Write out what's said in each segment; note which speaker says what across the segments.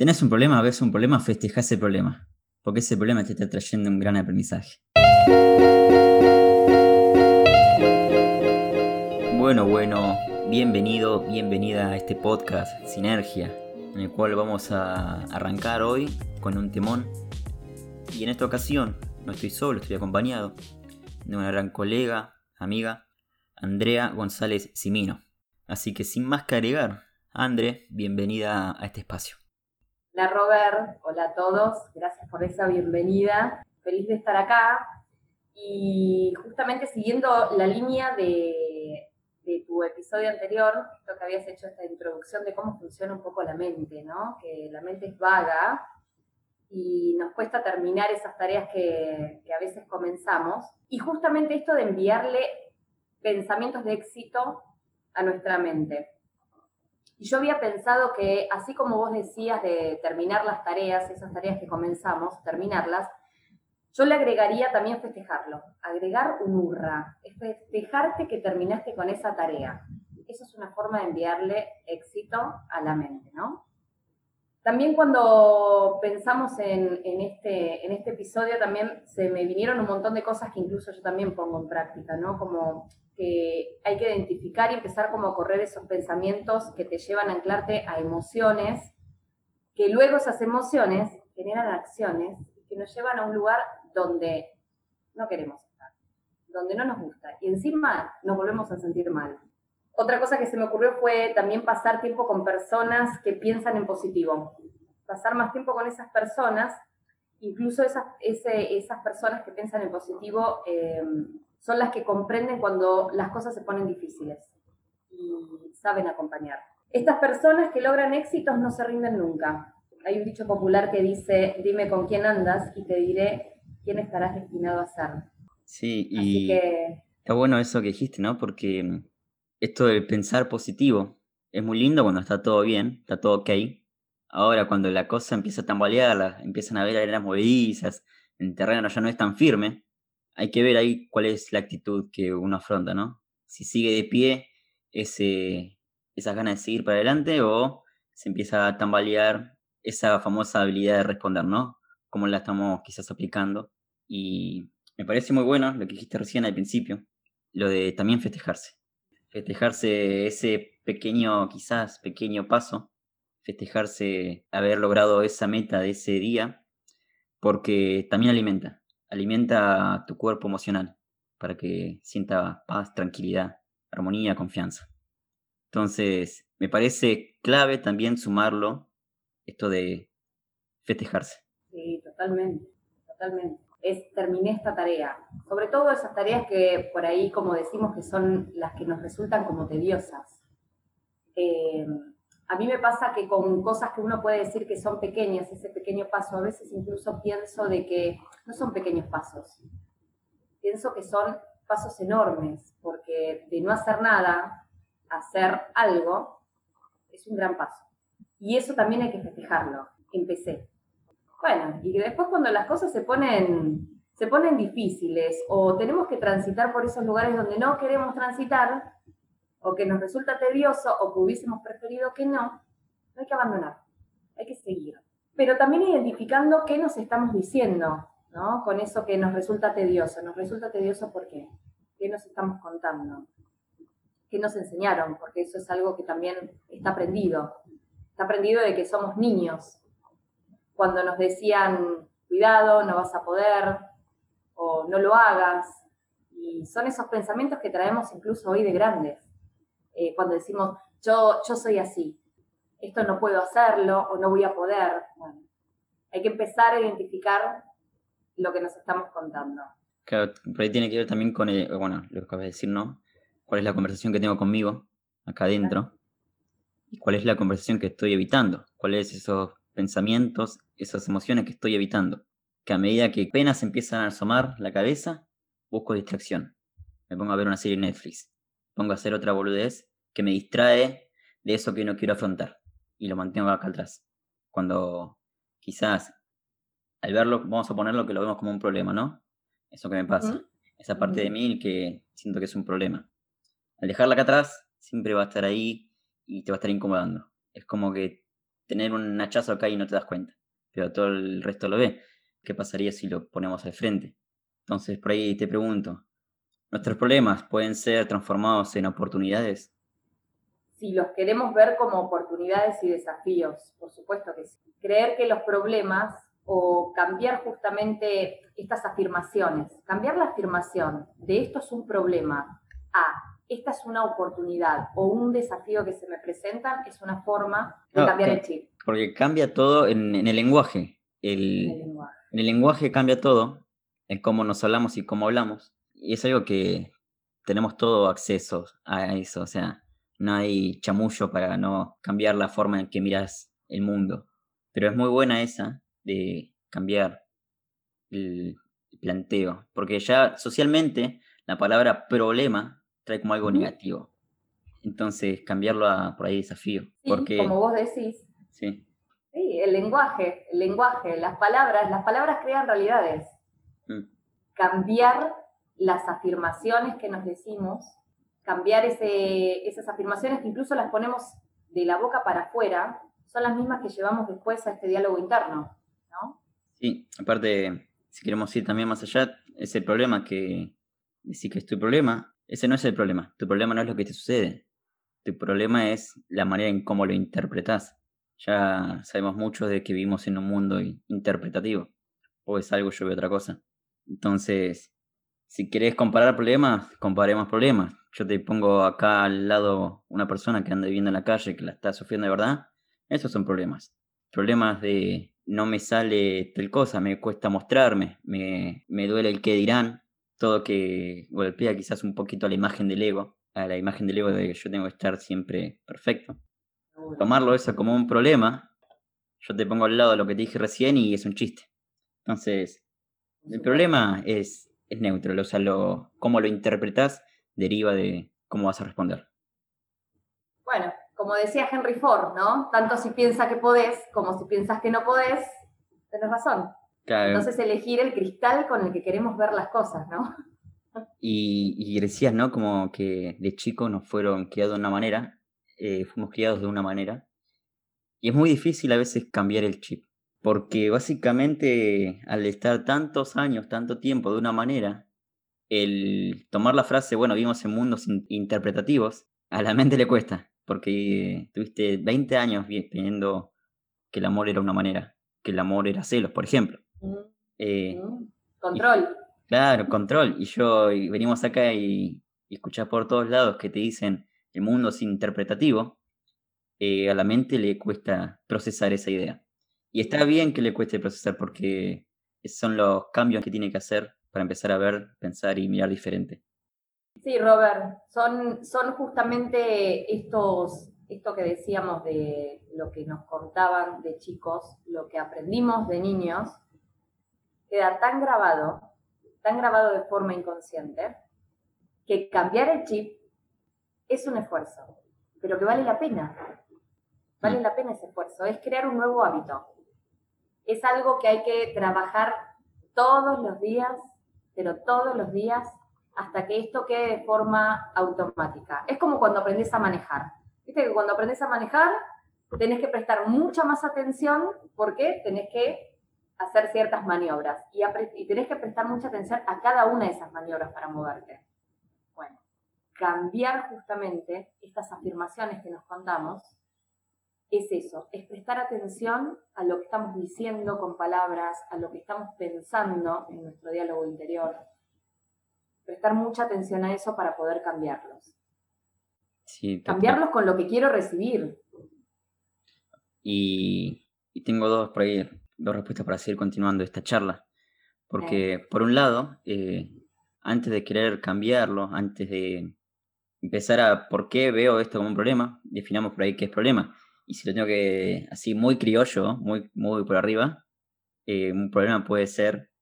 Speaker 1: Tenés un problema, ves un problema, festeja ese problema, porque ese problema te está trayendo un gran aprendizaje. Bueno, bueno, bienvenido, bienvenida a este podcast Sinergia, en el cual vamos a arrancar hoy con un temón. Y en esta ocasión no estoy solo, estoy acompañado de una gran colega, amiga, Andrea González Simino. Así que sin más que agregar, Andre, bienvenida a este espacio.
Speaker 2: Hola Robert, hola a todos, gracias por esa bienvenida, feliz de estar acá y justamente siguiendo la línea de, tu episodio anterior, esto que habías hecho esta introducción de cómo funciona un poco la mente, ¿no? Que la mente es vaga y nos cuesta terminar esas tareas que, que a veces comenzamos. Y justamente esto de enviarle pensamientos de éxito a nuestra mente. Y yo había pensado que, así como vos decías de terminar las tareas, esas tareas que comenzamos, terminarlas, yo le agregaría también festejarlo, agregar un hurra, es festejarte que terminaste con esa tarea. Eso es una forma de enviarle éxito a la mente, ¿no? También cuando pensamos en, en, este, en este episodio, también se me vinieron un montón de cosas que incluso yo también pongo en práctica, ¿no? Como hay que identificar y empezar como a correr esos pensamientos que te llevan a anclarte a emociones, que luego esas emociones generan acciones que nos llevan a un lugar donde no queremos estar, donde no nos gusta. Y encima nos volvemos a sentir mal. Otra cosa que se me ocurrió fue también pasar tiempo con personas que piensan en positivo. Pasar más tiempo con esas personas, incluso esas, esas personas que piensan en positivo. Eh, son las que comprenden cuando las cosas se ponen difíciles y saben acompañar. Estas personas que logran éxitos no se rinden nunca. Hay un dicho popular que dice, dime con quién andas y te diré quién estarás destinado a ser.
Speaker 1: Sí, y está bueno eso que dijiste, ¿no? Porque mm, esto del pensar positivo es muy lindo cuando está todo bien, está todo ok. Ahora, cuando la cosa empieza a tambalear, empiezan a ver arenas movedizas, el terreno ya no es tan firme, hay que ver ahí cuál es la actitud que uno afronta, ¿no? Si sigue de pie ese, esas ganas de seguir para adelante o se empieza a tambalear esa famosa habilidad de responder, ¿no? Cómo la estamos quizás aplicando. Y me parece muy bueno lo que dijiste recién al principio, lo de también festejarse. Festejarse ese pequeño, quizás pequeño paso, festejarse haber logrado esa meta de ese día, porque también alimenta alimenta tu cuerpo emocional para que sienta paz, tranquilidad, armonía, confianza. Entonces, me parece clave también sumarlo esto de festejarse.
Speaker 2: Sí, totalmente, totalmente. Es terminé esta tarea. Sobre todo esas tareas que por ahí, como decimos, que son las que nos resultan como tediosas. Eh, a mí me pasa que con cosas que uno puede decir que son pequeñas, ese pequeño paso, a veces incluso pienso de que no son pequeños pasos. Pienso que son pasos enormes, porque de no hacer nada, hacer algo, es un gran paso. Y eso también hay que festejarlo. Empecé. Bueno, y después cuando las cosas se ponen, se ponen difíciles o tenemos que transitar por esos lugares donde no queremos transitar, o que nos resulta tedioso o que hubiésemos preferido que no, no hay que abandonar, hay que seguir. Pero también identificando qué nos estamos diciendo, ¿no? Con eso que nos resulta tedioso. Nos resulta tedioso ¿por qué? ¿Qué nos estamos contando? ¿Qué nos enseñaron? Porque eso es algo que también está aprendido. Está aprendido de que somos niños. Cuando nos decían, cuidado, no vas a poder, o no lo hagas. Y son esos pensamientos que traemos incluso hoy de grandes eh, cuando decimos, yo, yo soy así, esto no puedo hacerlo o no voy a poder. Bueno, hay que empezar a identificar lo que nos estamos contando.
Speaker 1: Claro, por ahí tiene que ver también con, bueno, lo que acabas de decir, ¿no? ¿Cuál es la conversación que tengo conmigo acá adentro? ¿Y cuál es la conversación que estoy evitando? ¿Cuáles esos pensamientos, esas emociones que estoy evitando? Que a medida que apenas empiezan a asomar la cabeza, busco distracción. Me pongo a ver una serie en Netflix. Pongo a hacer otra boludez que me distrae de eso que no quiero afrontar y lo mantengo acá atrás. Cuando quizás al verlo, vamos a ponerlo que lo vemos como un problema, ¿no? Eso que me pasa. Esa parte de mí que siento que es un problema. Al dejarla acá atrás, siempre va a estar ahí y te va a estar incomodando. Es como que tener un hachazo acá y no te das cuenta, pero todo el resto lo ve. ¿Qué pasaría si lo ponemos al frente? Entonces, por ahí te pregunto, ¿nuestros problemas pueden ser transformados en oportunidades?
Speaker 2: Si los queremos ver como oportunidades y desafíos, por supuesto que sí. Creer que los problemas o cambiar justamente estas afirmaciones, cambiar la afirmación de esto es un problema a esta es una oportunidad o un desafío que se me presentan, es una forma de cambiar el chip.
Speaker 1: Porque cambia todo en, el lenguaje. El, en el lenguaje. En el lenguaje cambia todo, en cómo nos hablamos y cómo hablamos. Y es algo que tenemos todo acceso a eso. O sea, no hay chamullo para no cambiar la forma en que miras el mundo. Pero es muy buena esa de cambiar el planteo. Porque ya socialmente la palabra problema trae como algo negativo. Entonces, cambiarlo a por ahí desafío. porque...
Speaker 2: como vos decís.
Speaker 1: Sí.
Speaker 2: Sí, el lenguaje, el lenguaje, las palabras, las palabras crean realidades. Mm. Cambiar las afirmaciones que nos decimos, cambiar ese, esas afirmaciones que incluso las ponemos de la boca para afuera, son las mismas que llevamos después a este diálogo interno, ¿no?
Speaker 1: Sí, aparte, si queremos ir también más allá, ese problema que decir que es tu problema, ese no es el problema. Tu problema no es lo que te sucede. Tu problema es la manera en cómo lo interpretas. Ya sabemos mucho de que vivimos en un mundo interpretativo. O es algo, yo veo otra cosa. Entonces, si querés comparar problemas, comparemos problemas. Yo te pongo acá al lado una persona que anda viviendo en la calle, que la está sufriendo de verdad. Esos son problemas. Problemas de no me sale tal cosa, me cuesta mostrarme, me, me duele el que dirán, todo que golpea quizás un poquito a la imagen del ego, a la imagen del ego de que yo tengo que estar siempre perfecto. Tomarlo eso como un problema, yo te pongo al lado de lo que te dije recién y es un chiste. Entonces, el problema es, es neutro, o sea, lo, cómo lo interpretas deriva de cómo vas a responder.
Speaker 2: Bueno, como decía Henry Ford, ¿no? Tanto si piensas que podés como si piensas que no podés, tenés razón. Entonces elegir el cristal con el que queremos ver las cosas, ¿no?
Speaker 1: Y, y decías, ¿no? Como que de chico nos fueron criados de una manera, eh, fuimos criados de una manera, y es muy difícil a veces cambiar el chip, porque básicamente al estar tantos años, tanto tiempo de una manera, el tomar la frase, bueno, vivimos en mundos interpretativos, a la mente le cuesta, porque tuviste 20 años viendo que el amor era una manera, que el amor era celos, por ejemplo.
Speaker 2: Eh, control.
Speaker 1: claro, control. Y yo venimos acá y, y escuchás por todos lados que te dicen el mundo es interpretativo, eh, a la mente le cuesta procesar esa idea. Y está bien que le cueste procesar porque son los cambios que tiene que hacer para empezar a ver, pensar y mirar diferente.
Speaker 2: Sí, Robert, son, son justamente estos, esto que decíamos de lo que nos contaban de chicos, lo que aprendimos de niños, queda tan grabado, tan grabado de forma inconsciente, que cambiar el chip es un esfuerzo, pero que vale la pena. Vale mm. la pena ese esfuerzo, es crear un nuevo hábito. Es algo que hay que trabajar todos los días, pero todos los días, hasta que esto quede de forma automática. Es como cuando aprendes a manejar. Viste que cuando aprendes a manejar, tenés que prestar mucha más atención porque tenés que hacer ciertas maniobras y, y tenés que prestar mucha atención a cada una de esas maniobras para moverte. Bueno, cambiar justamente estas afirmaciones que nos contamos es eso, es prestar atención a lo que estamos diciendo con palabras, a lo que estamos pensando en nuestro diálogo interior. Prestar mucha atención a eso para poder cambiarlos. cambiarlos con lo que quiero recibir.
Speaker 1: Y, y tengo dos por ahí dos respuestas para seguir continuando esta charla. Porque, por un lado, eh, antes de querer cambiarlo, antes de empezar a por qué veo esto como un problema, definamos por ahí qué es problema. Y si lo tengo que, así muy criollo, muy, muy por arriba, eh, un problema puede ser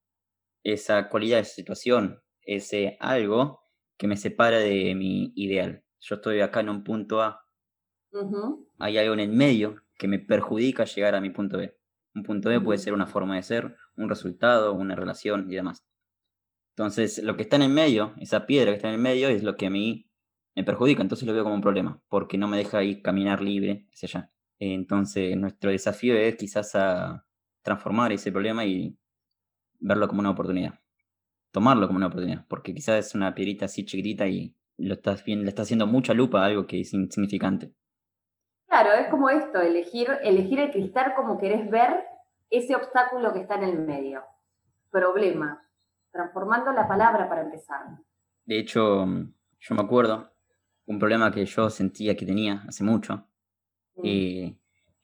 Speaker 1: esa cualidad, esa situación, ese algo que me separa de mi ideal. Yo estoy acá en un punto A. Hay algo en el medio que me perjudica llegar a mi punto B. Un punto B puede ser una forma de ser, un resultado, una relación y demás. Entonces, lo que está en el medio, esa piedra que está en el medio, es lo que a mí me perjudica. Entonces lo veo como un problema, porque no me deja ir caminar libre hacia allá. Entonces, nuestro desafío es quizás a transformar ese problema y verlo como una oportunidad. Tomarlo como una oportunidad, porque quizás es una piedrita así chiquitita y lo estás bien, le estás haciendo mucha lupa a algo que es insignificante.
Speaker 2: Claro, es como esto, elegir, elegir el cristal como querés ver ese obstáculo que está en el medio. Problema, transformando la palabra para empezar.
Speaker 1: De hecho, yo me acuerdo un problema que yo sentía que tenía hace mucho. Y mm.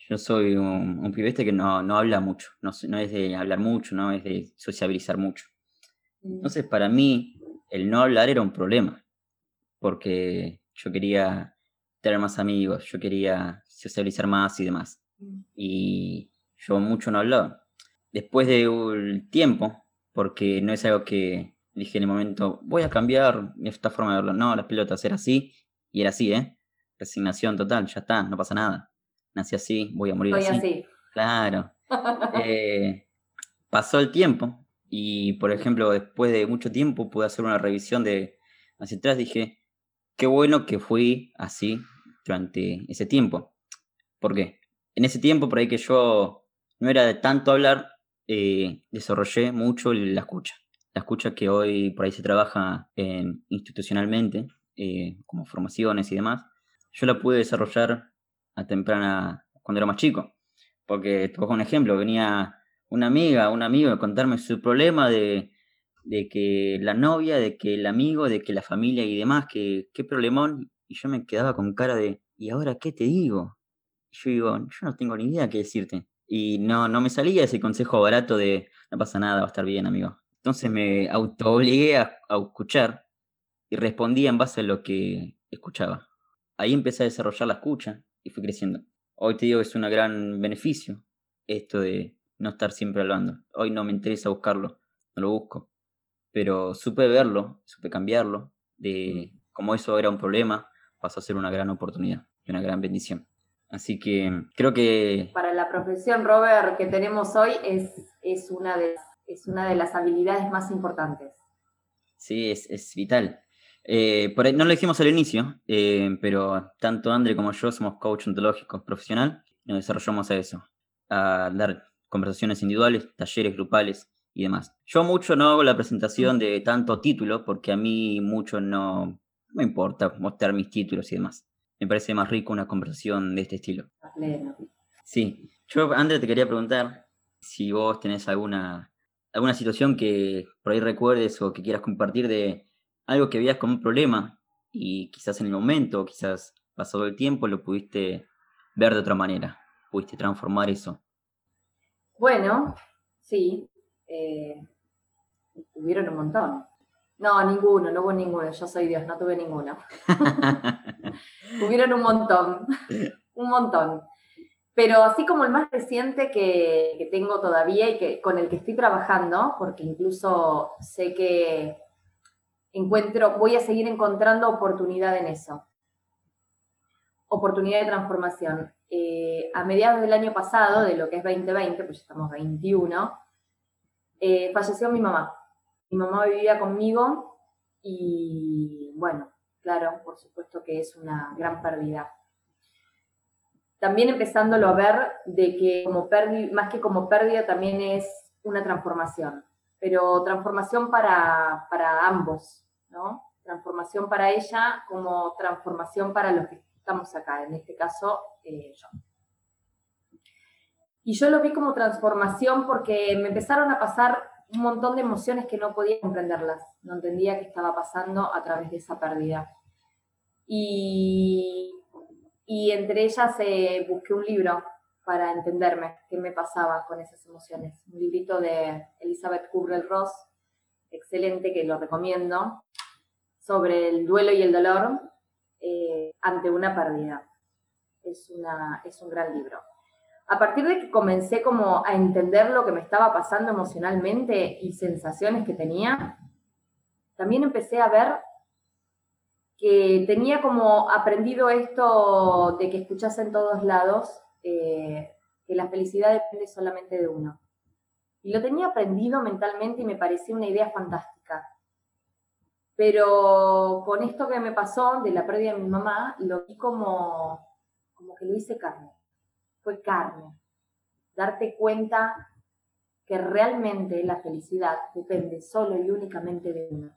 Speaker 1: yo soy un, un que no, no habla mucho, no, no, es de hablar mucho, no es de sociabilizar mucho. Mm. Entonces, para mí, el no hablar era un problema, porque yo quería tener más amigos, yo quería sociabilizar más y demás. Mm. Y yo mucho no hablaba. Después de un tiempo, porque no es algo que dije en el momento, voy a cambiar esta forma de verlo. No, las pelotas era así, y era así, ¿eh? Resignación total, ya está, no pasa nada. Nací así, voy a morir así. Claro. Eh, pasó el tiempo y, por ejemplo, después de mucho tiempo pude hacer una revisión de hacia atrás. Dije, qué bueno que fui así durante ese tiempo. ¿Por qué? En ese tiempo, por ahí que yo no era de tanto hablar, eh, desarrollé mucho la escucha. La escucha que hoy por ahí se trabaja institucionalmente, eh, como formaciones y demás, yo la pude desarrollar a temprana, cuando era más chico. Porque, te un ejemplo, venía una amiga, un amigo a contarme su problema de, de que la novia, de que el amigo, de que la familia y demás, que qué problemón. Y yo me quedaba con cara de, ¿y ahora qué te digo? yo digo, yo no tengo ni idea qué decirte. Y no, no me salía ese consejo barato de, no pasa nada, va a estar bien, amigo. Entonces me auto obligué a escuchar y respondía en base a lo que escuchaba. Ahí empecé a desarrollar la escucha y fui creciendo. Hoy te digo que es un gran beneficio esto de no estar siempre hablando. Hoy no me interesa buscarlo, no lo busco. Pero supe verlo, supe cambiarlo, de cómo eso era un problema, pasó a ser una gran oportunidad y una gran bendición. Así que creo que...
Speaker 2: Para la profesión, Robert, que tenemos hoy es, es, una, de, es una de las habilidades más importantes.
Speaker 1: Sí, es, es vital. Eh, por no lo dijimos al inicio, eh, pero tanto André como yo somos coach ontológicos profesional y nos desarrollamos a eso, a dar conversaciones individuales, talleres grupales y demás. Yo mucho no hago la presentación de tanto título porque a mí mucho no me importa mostrar mis títulos y demás. Me parece más rico una conversación de este estilo. Sí. Yo, André, te quería preguntar si vos tenés alguna, alguna situación que por ahí recuerdes o que quieras compartir de algo que veías como un problema y quizás en el momento, quizás pasado el tiempo, lo pudiste ver de otra manera, pudiste transformar eso.
Speaker 2: Bueno, sí, eh, hubieron un montón. No, ninguno, no hubo ninguno, yo soy Dios, no tuve ninguno. hubieron un montón, un montón. Pero así como el más reciente que, que, tengo todavía y que, con el que estoy trabajando, porque incluso sé que encuentro, voy a seguir encontrando oportunidad en eso. Oportunidad de transformación. Eh, a mediados del año pasado, de lo que es 2020, pues ya estamos 21, eh, falleció mi mamá. Mi mamá vivía conmigo y bueno, claro, por supuesto que es una gran pérdida. También empezándolo a ver de que como pérdida, más que como pérdida, también es una transformación, pero transformación para, para ambos, Transformación para ella como transformación para los que estamos acá, en este caso eh, yo. Y yo lo vi como transformación porque me empezaron a pasar un montón de emociones que no podía comprenderlas, no entendía qué estaba pasando a través de esa pérdida. Y, y entre ellas eh, busqué un libro para entenderme qué me pasaba con esas emociones. Un librito de Elizabeth Kubler-Ross, excelente, que lo recomiendo, sobre el duelo y el dolor eh, ante una pérdida. Es, una, es un gran libro. A partir de que comencé como a entender lo que me estaba pasando emocionalmente y sensaciones que tenía, también empecé a ver que tenía como aprendido esto de que escuchas en todos lados, eh, que la felicidad depende solamente de uno. Y lo tenía aprendido mentalmente y me parecía una idea fantástica. Pero con esto que me pasó de la pérdida de mi mamá, lo vi como, como que lo hice carne. fue carne. Darte cuenta que realmente la felicidad depende solo y únicamente de uno.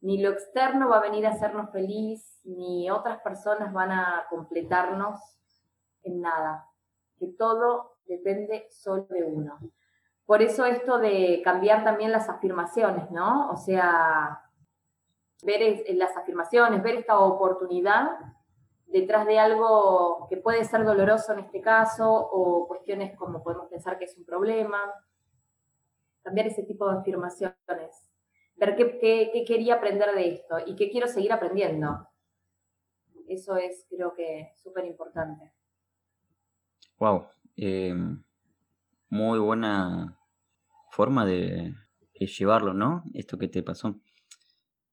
Speaker 2: Ni lo externo va a venir a hacernos feliz, ni otras personas van a completarnos en nada. Que todo depende solo de uno. Por eso esto de cambiar también las afirmaciones, ¿no? O sea, ver las afirmaciones, ver esta oportunidad detrás de algo que puede ser doloroso en este caso o cuestiones como podemos pensar que es un problema. Cambiar ese tipo de afirmaciones. Ver qué, quería aprender de esto y qué quiero seguir aprendiendo. Eso es, creo que, súper importante.
Speaker 1: Wow. Eh, muy buena forma de llevarlo, ¿no? Esto que te pasó.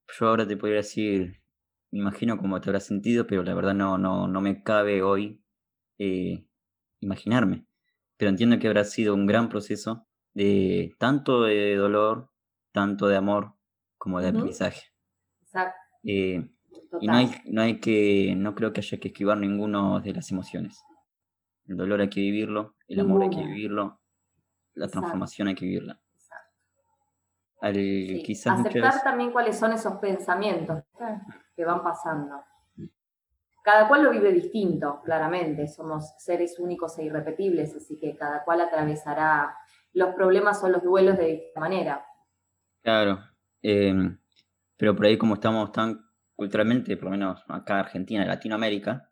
Speaker 1: Yo ahora te podría decir me imagino cómo te habrá sentido, pero la verdad no, no, no me cabe hoy eh, imaginarme. Pero entiendo que habrá sido un gran proceso de tanto de dolor, tanto de amor, como de aprendizaje. Exacto. Eh, y no hay, no hay que, no creo que haya que esquivar ninguno de las emociones. El dolor hay que vivirlo, el amor hay que vivirlo, la transformación hay que vivirla.
Speaker 2: Aceptar también cuáles son esos pensamientos que van pasando. Cada cual lo vive distinto, claramente. Somos seres únicos e irrepetibles, así que cada cual atravesará los problemas o los duelos de esta manera.
Speaker 1: Claro. Em, pero por ahí, como estamos tan culturalmente, por lo menos acá en Argentina, en Latinoamérica,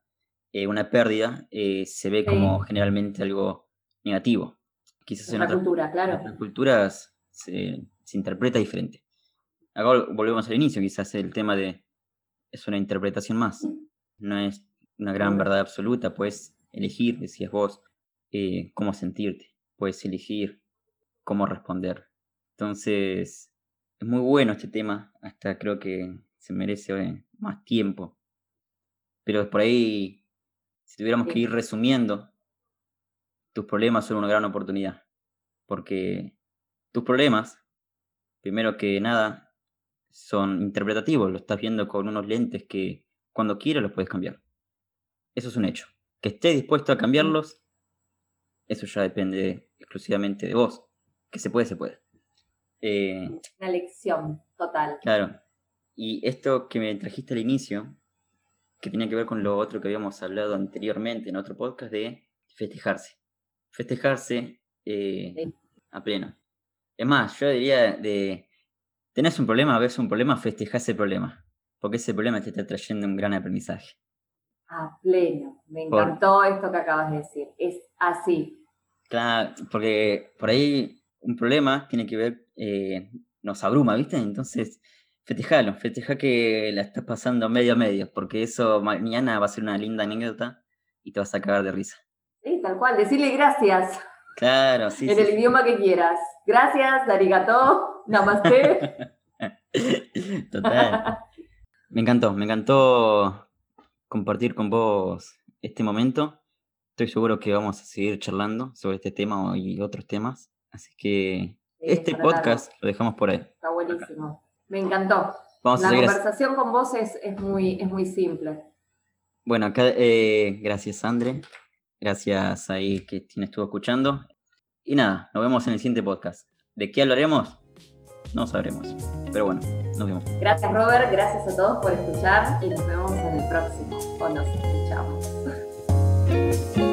Speaker 1: eh, una pérdida eh, se ve como generalmente algo negativo.
Speaker 2: Quizás en otras, cultura, claro.
Speaker 1: otras culturas se, se interpreta diferente. Acá volvemos al inicio, quizás el tema de es una interpretación más, no es una gran verdad absoluta, puedes elegir, decías vos, eh, cómo sentirte, puedes elegir cómo responder. Entonces, es muy bueno este tema, hasta creo que se merece eh, más tiempo. Pero por ahí, si tuviéramos que ir resumiendo, tus problemas son una gran oportunidad, porque tus problemas, primero que nada, son interpretativos, lo estás viendo con unos lentes que cuando quieras los puedes cambiar. Eso es un hecho. Que estés dispuesto a cambiarlos, eso ya depende exclusivamente de vos. Que se puede, se puede.
Speaker 2: Eh, Una lección total.
Speaker 1: Claro. Y esto que me trajiste al inicio, que tenía que ver con lo otro que habíamos hablado anteriormente en otro podcast de festejarse. Festejarse eh, a pleno. Es más, yo diría de tenés un problema, ves un problema, festeja ese problema. Porque ese problema te está trayendo un gran aprendizaje.
Speaker 2: A pleno. Me encantó esto que acabas de decir. Es así.
Speaker 1: Claro, porque por ahí un problema tiene que ver, eh, nos abruma, ¿viste? Entonces, festejalo, festeja que la estás pasando medio a medio, porque eso mañana va a ser una linda anécdota y te vas a cagar de risa.
Speaker 2: Sí, tal cual, decirle gracias.
Speaker 1: Claro, sí.
Speaker 2: En el idioma que quieras. Gracias, arigato, namaste.
Speaker 1: Total. Me encantó, me encantó compartir con vos este momento. Estoy seguro que vamos a seguir charlando sobre este tema y otros temas. Así que este podcast lo dejamos por ahí.
Speaker 2: Está buenísimo. Me encantó. la conversación con vos es, muy, es muy simple.
Speaker 1: Bueno, acá, eh, gracias, Andre. Gracias ahí que estuvo escuchando. Y nada, nos vemos en el siguiente podcast. ¿De qué hablaremos? No sabremos. Pero bueno, nos vemos.
Speaker 2: Gracias Robert, gracias a todos por escuchar y nos vemos en el próximo. O nos escuchamos.